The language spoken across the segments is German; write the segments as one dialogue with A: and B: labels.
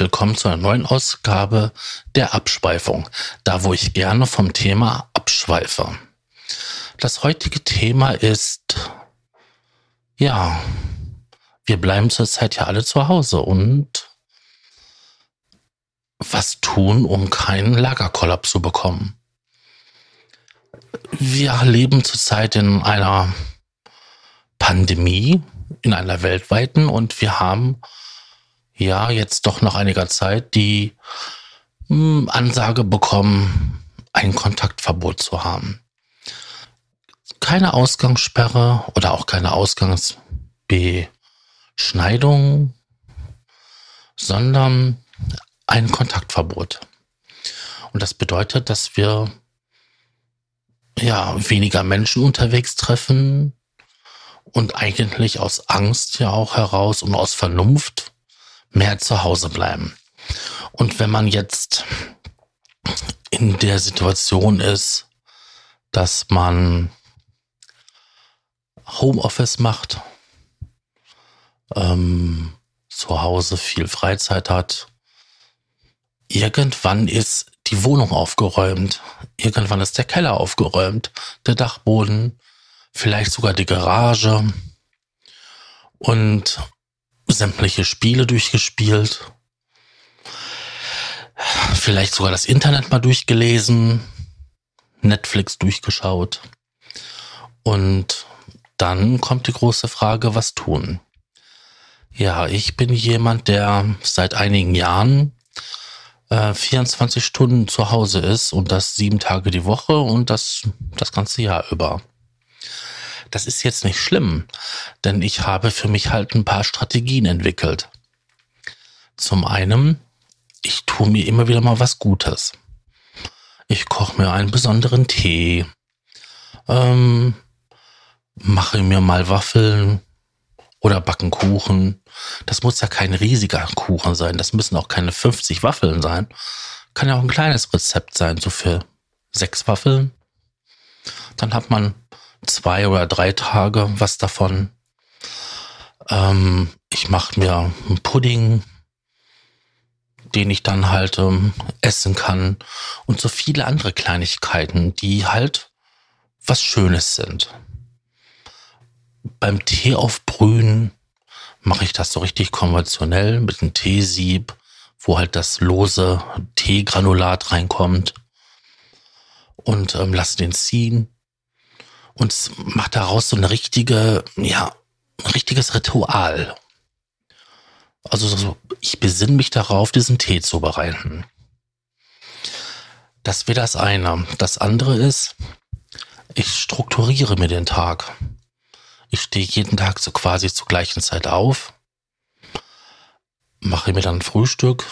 A: Willkommen zu einer neuen Ausgabe der Abschweifung, da wo ich gerne vom Thema abschweife. Das heutige Thema ist, ja, wir bleiben zurzeit ja alle zu Hause und was tun, um keinen Lagerkollaps zu bekommen. Wir leben zurzeit in einer Pandemie, in einer weltweiten und wir haben ja jetzt doch nach einiger Zeit die mh, hm, Ansage bekommen, ein Kontaktverbot zu haben. Keine Ausgangssperre oder auch keine Ausgangsbeschneidung, sondern ein Kontaktverbot. Und das bedeutet, dass wir ja weniger Menschen unterwegs treffen und eigentlich aus Angst ja auch heraus und aus Vernunft mehr zu Hause bleiben. Und wenn man jetzt in der Situation ist, dass man Homeoffice macht, ähm, zu Hause viel Freizeit hat, irgendwann ist die Wohnung aufgeräumt, irgendwann ist der Keller aufgeräumt, der Dachboden, vielleicht sogar die Garage und sämtliche Spiele durchgespielt, vielleicht sogar das Internet mal durchgelesen, Netflix durchgeschaut. Und dann kommt die große Frage, was tun? Ja, ich bin jemand, der seit einigen Jahren äh, 24 Stunden zu Hause ist und das sieben Tage die Woche und das das ganze Jahr über. Das ist jetzt nicht schlimm, denn ich habe für mich halt ein paar Strategien entwickelt. Zum einen, ich tue mir immer wieder mal was Gutes. Ich koche mir einen besonderen Tee, ähm, mache mir mal Waffeln oder backen Kuchen. Das muss ja kein riesiger Kuchen sein. Das müssen auch keine 50 Waffeln sein. Kann ja auch ein kleines Rezept sein, so für sechs Waffeln. Dann hat man zwei oder drei Tage was davon. Ähm, ich mache mir einen Pudding, den ich dann halt ähm, essen kann und so viele andere Kleinigkeiten, die halt was Schönes sind. Beim Tee aufbrühen mache ich das so richtig konventionell mit einem Teesieb, wo halt das lose Teegranulat reinkommt und ähm, lasse den ziehen und macht daraus so eine richtige, ja, ein richtiges Ritual. Also so, ich besinne mich darauf, diesen Tee zu bereiten. Das wäre das eine. Das andere ist, ich strukturiere mir den Tag. Ich stehe jeden Tag so quasi zur gleichen Zeit auf, mache mir dann Frühstück,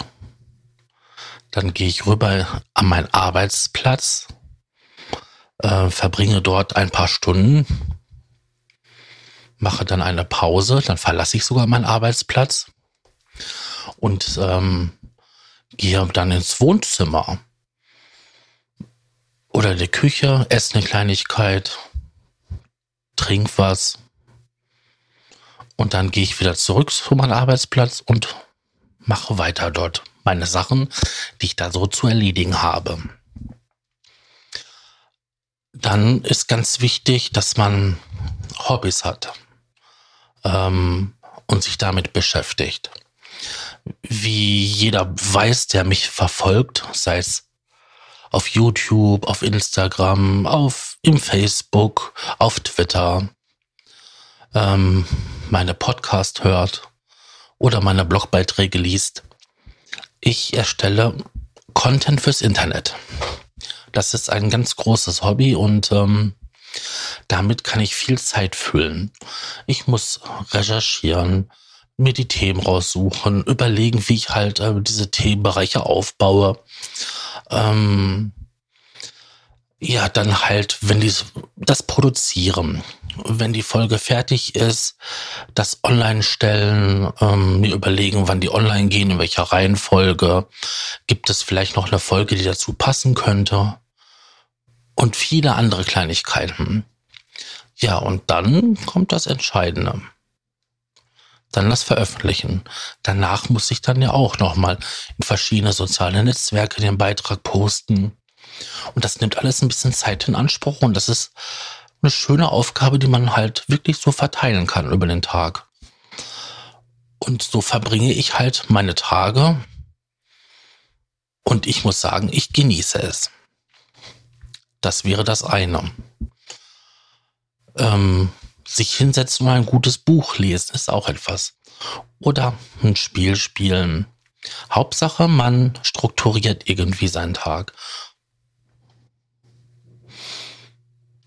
A: dann gehe ich rüber an meinen Arbeitsplatz, äh, verbringe dort ein paar Stunden, mache dann eine Pause, dann verlasse ich sogar meinen Arbeitsplatz und ähm, gehe dann ins Wohnzimmer oder in die Küche, esse eine Kleinigkeit, trink was und dann gehe ich wieder zurück zu meinem Arbeitsplatz und mache weiter dort meine Sachen, die ich da so zu erledigen habe dann ist ganz wichtig, dass man Hobbys hat ähm, und sich damit beschäftigt. Wie jeder weiß, der mich verfolgt, sei es auf YouTube, auf Instagram, auf im Facebook, auf Twitter, ähm, meine Podcast hört oder meine Blogbeiträge liest. Ich erstelle Content fürs Internet. Das ist ein ganz großes Hobby und ähm, damit kann ich viel Zeit füllen. Ich muss recherchieren, mir die Themen raussuchen, überlegen, wie ich halt äh, diese Themenbereiche aufbaue. Ähm, ja, dann halt, wenn die das produzieren, wenn die Folge fertig ist, das online stellen, ähm, mir überlegen, wann die online gehen, in welcher Reihenfolge, gibt es vielleicht noch eine Folge, die dazu passen könnte und viele andere Kleinigkeiten. Ja, und dann kommt das Entscheidende. dann das veröffentlichen. Danach muss ich dann ja auch nochmal in verschiedene soziale Netzwerke den Beitrag posten. Und das nimmt alles ein bisschen Zeit in Anspruch und das ist eine schöne Aufgabe, die man halt wirklich so verteilen kann über den Tag. Und so verbringe ich halt meine Tage. Und ich muss sagen, ich genieße es. Das wäre das eine. Ähm, sich hinsetzen und ein gutes Buch lesen ist auch etwas. Oder ein Spiel spielen. Hauptsache, man strukturiert irgendwie seinen Tag.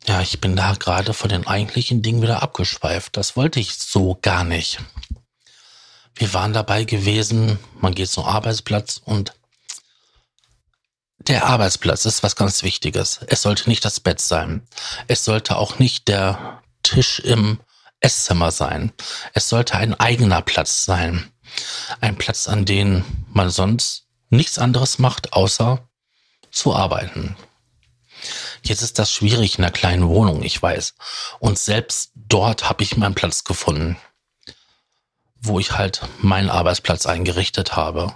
A: Ja, ich bin da gerade von den eigentlichen Dingen wieder abgeschweift. Das wollte ich so gar nicht. Wir waren dabei gewesen, man geht zum Arbeitsplatz und der Arbeitsplatz ist was ganz Wichtiges. Es sollte nicht das Bett sein. Es sollte auch nicht der Tisch im Esszimmer sein. Es sollte ein eigener Platz sein. Ein Platz, an dem man sonst nichts anderes macht, außer zu arbeiten. Jetzt ist das schwierig in einer kleinen Wohnung, ich weiß. Und selbst dort habe ich meinen Platz gefunden, wo ich halt meinen Arbeitsplatz eingerichtet habe.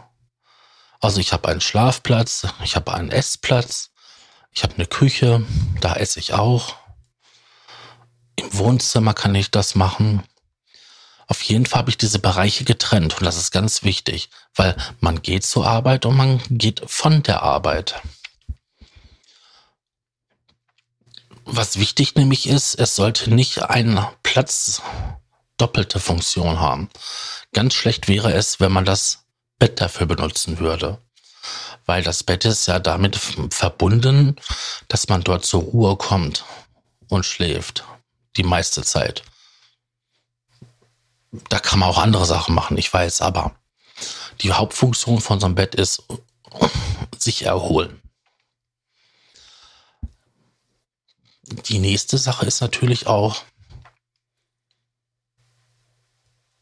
A: Also ich habe einen Schlafplatz, ich habe einen Essplatz, ich habe eine Küche, da esse ich auch. Im Wohnzimmer kann ich das machen. Auf jeden Fall habe ich diese Bereiche getrennt und das ist ganz wichtig, weil man geht zur Arbeit und man geht von der Arbeit. Was wichtig nämlich ist, es sollte nicht ein Platz doppelte Funktion haben. Ganz schlecht wäre es, wenn man das Bett dafür benutzen würde. Weil das Bett ist ja damit verbunden, dass man dort zur Ruhe kommt und schläft die meiste Zeit. Da kann man auch andere Sachen machen, ich weiß, aber die Hauptfunktion von so einem Bett ist sich erholen. Die nächste Sache ist natürlich auch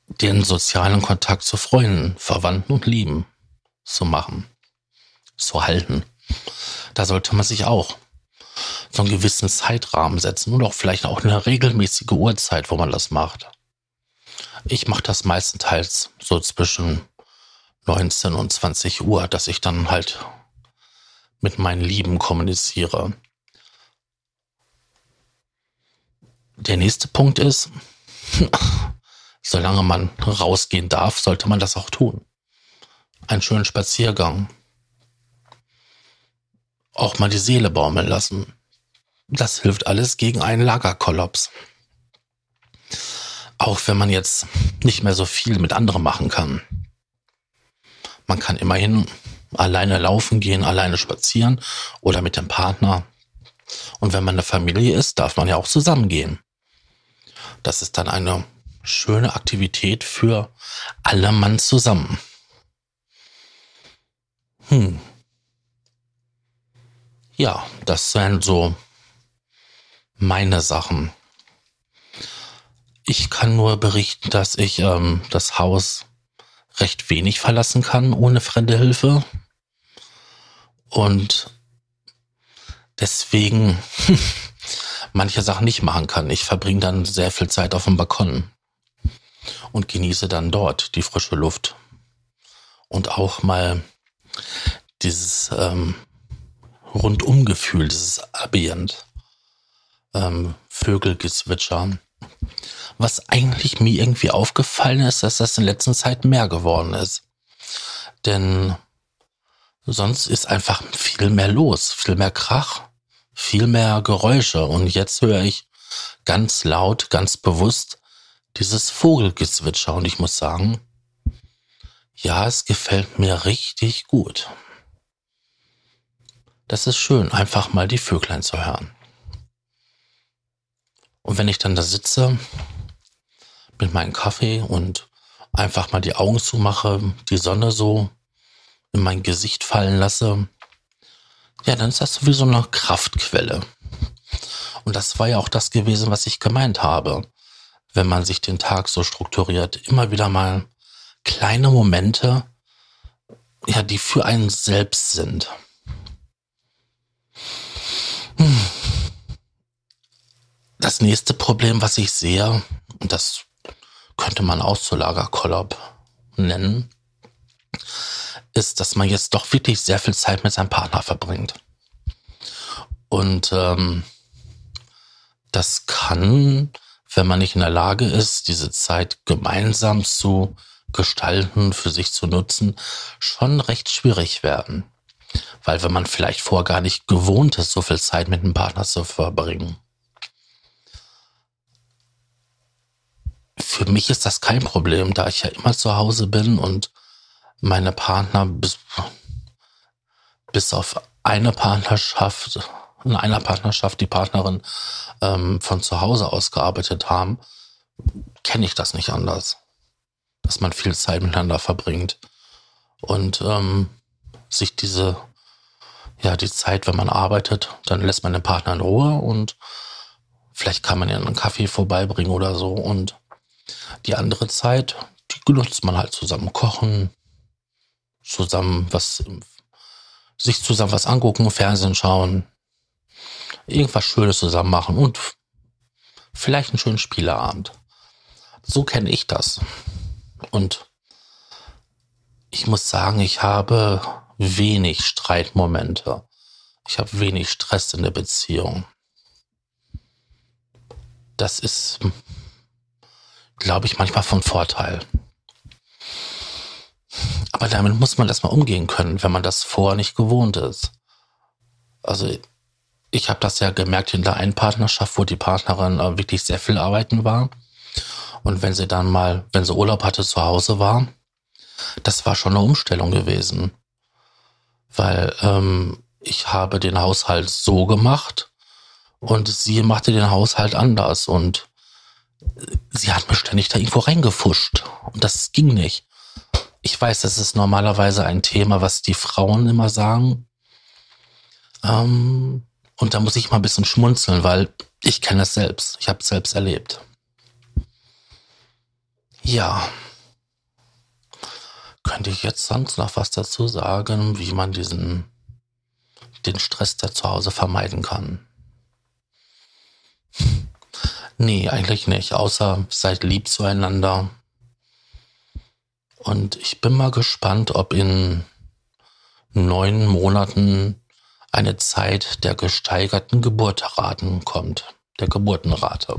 A: den sozialen Kontakt zu Freunden, Verwandten und Lieben zu machen, zu halten. Da sollte man sich auch so einen gewissen Zeitrahmen setzen und auch vielleicht auch eine regelmäßige Uhrzeit, wo man das macht. Ich mache das meistenteils so zwischen 19 und 20 Uhr, dass ich dann halt mit meinen Lieben kommuniziere. Der nächste Punkt ist, solange man rausgehen darf, sollte man das auch tun. Einen schönen Spaziergang. Auch mal die Seele baumeln lassen. Das hilft alles gegen einen Lagerkollaps. Auch wenn man jetzt nicht mehr so viel mit anderen machen kann. Man kann immerhin alleine laufen gehen, alleine spazieren oder mit dem Partner. Und wenn man eine Familie ist, darf man ja auch zusammengehen. Das ist dann eine schöne Aktivität für alle Mann zusammen. Hm. Ja, das sind so meine Sachen. Ich kann nur berichten, dass ich ähm, das Haus recht wenig verlassen kann ohne fremde Hilfe. Und deswegen manche Sachen nicht machen kann. Ich verbringe dann sehr viel Zeit auf dem Balkon und genieße dann dort die frische Luft. Und auch mal dieses ähm, Rundumgefühl, dieses Ambient ähm, Vögelgezwitscher. Was eigentlich mir irgendwie aufgefallen ist, dass das in letzter Zeit mehr geworden ist. Denn sonst ist einfach viel mehr los, viel mehr Krach, viel mehr Geräusche. Und jetzt höre ich ganz laut, ganz bewusst dieses Vogelgezwitscher. Und ich muss sagen, ja, es gefällt mir richtig gut. Das ist schön, einfach mal die Vöglein zu hören. Und wenn ich dann da sitze mit meinem Kaffee und einfach mal die Augen zumache, die Sonne so in mein Gesicht fallen lasse, ja, dann ist das sowieso eine Kraftquelle. Und das war ja auch das gewesen, was ich gemeint habe. Wenn man sich den Tag so strukturiert, immer wieder mal kleine Momente, ja, die für einen selbst sind. Das nächste Problem, was ich sehe, und das könnte man Auszulagerkollab nennen, ist, dass man jetzt doch wirklich sehr viel Zeit mit seinem Partner verbringt. Und ähm, das kann, wenn man nicht in der Lage ist, diese Zeit gemeinsam zu gestalten, für sich zu nutzen, schon recht schwierig werden. Weil wenn man vielleicht vorher gar nicht gewohnt ist, so viel Zeit mit einem Partner zu verbringen. Für mich ist das kein Problem, da ich ja immer zu Hause bin und meine Partner bis, bis auf eine Partnerschaft, in einer Partnerschaft die Partnerin ähm, von zu Hause aus gearbeitet haben, kenne ich das nicht anders. Dass man viel Zeit miteinander verbringt. Und ähm, sich diese, ja, die Zeit, wenn man arbeitet, dann lässt man den Partner in Ruhe und vielleicht kann man ja einen Kaffee vorbeibringen oder so. Und die andere Zeit, die nutzt man halt zusammen kochen, zusammen was, sich zusammen was angucken, Fernsehen schauen, irgendwas Schönes zusammen machen und vielleicht einen schönen Spieleabend. So kenne ich das. Und ich muss sagen, ich habe wenig Streitmomente. Ich habe wenig Stress in der Beziehung. Das ist, glaube ich, manchmal von Vorteil. Aber damit muss man erstmal umgehen können, wenn man das vorher nicht gewohnt ist. Also ich habe das ja gemerkt in der einen Partnerschaft, wo die Partnerin äh, wirklich sehr viel arbeiten war. Und wenn sie dann mal, wenn sie Urlaub hatte, zu Hause war, das war schon eine Umstellung gewesen. Weil ähm, ich habe den Haushalt so gemacht und sie machte den Haushalt anders und sie hat mir ständig da irgendwo reingefuscht. Und das ging nicht. Ich weiß, das ist normalerweise ein Thema, was die Frauen immer sagen. Ähm, und da muss ich mal ein bisschen schmunzeln, weil ich kenne es selbst. Ich habe es selbst erlebt. Ja. Könnte ich jetzt sonst noch was dazu sagen, wie man diesen, den Stress der zu Hause vermeiden kann? Nee, eigentlich nicht, außer seid lieb zueinander. Und ich bin mal gespannt, ob in neun Monaten eine Zeit der gesteigerten Geburtenraten kommt, der Geburtenrate.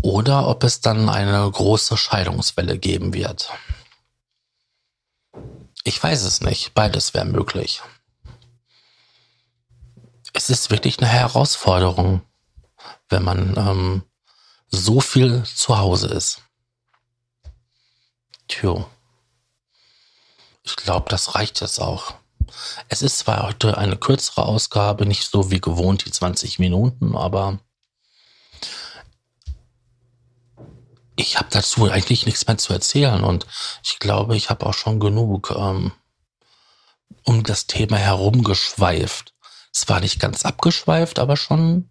A: Oder ob es dann eine große Scheidungswelle geben wird. Ich weiß es nicht, beides wäre möglich. Es ist wirklich eine Herausforderung, wenn man ähm, so viel zu Hause ist. Tja. Ich glaube, das reicht jetzt auch. Es ist zwar heute eine kürzere Ausgabe, nicht so wie gewohnt die 20 Minuten, aber ich habe dazu eigentlich nichts mehr zu erzählen und ich glaube, ich habe auch schon genug ähm, um das Thema herumgeschweift. Zwar nicht ganz abgeschweift, aber schon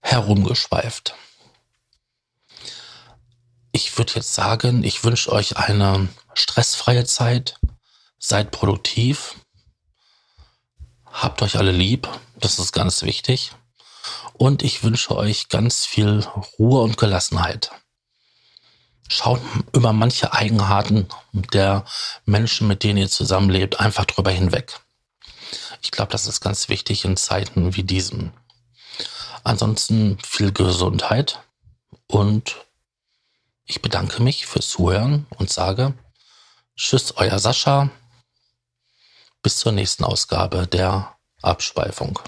A: herumgeschweift. Ich würde jetzt sagen, ich wünsche euch eine stressfreie Zeit. Seid produktiv. Habt euch alle lieb. Das ist ganz wichtig. Und ich wünsche euch ganz viel Ruhe und Gelassenheit. Schaut über manche Eigenarten der Menschen, mit denen ihr zusammenlebt, einfach drüber hinweg. Ich glaube, das ist ganz wichtig in Zeiten wie diesen. Ansonsten viel Gesundheit und ich bedanke mich fürs Zuhören und sage Tschüss, euer Sascha. Bis zur nächsten Ausgabe der Abschweifung.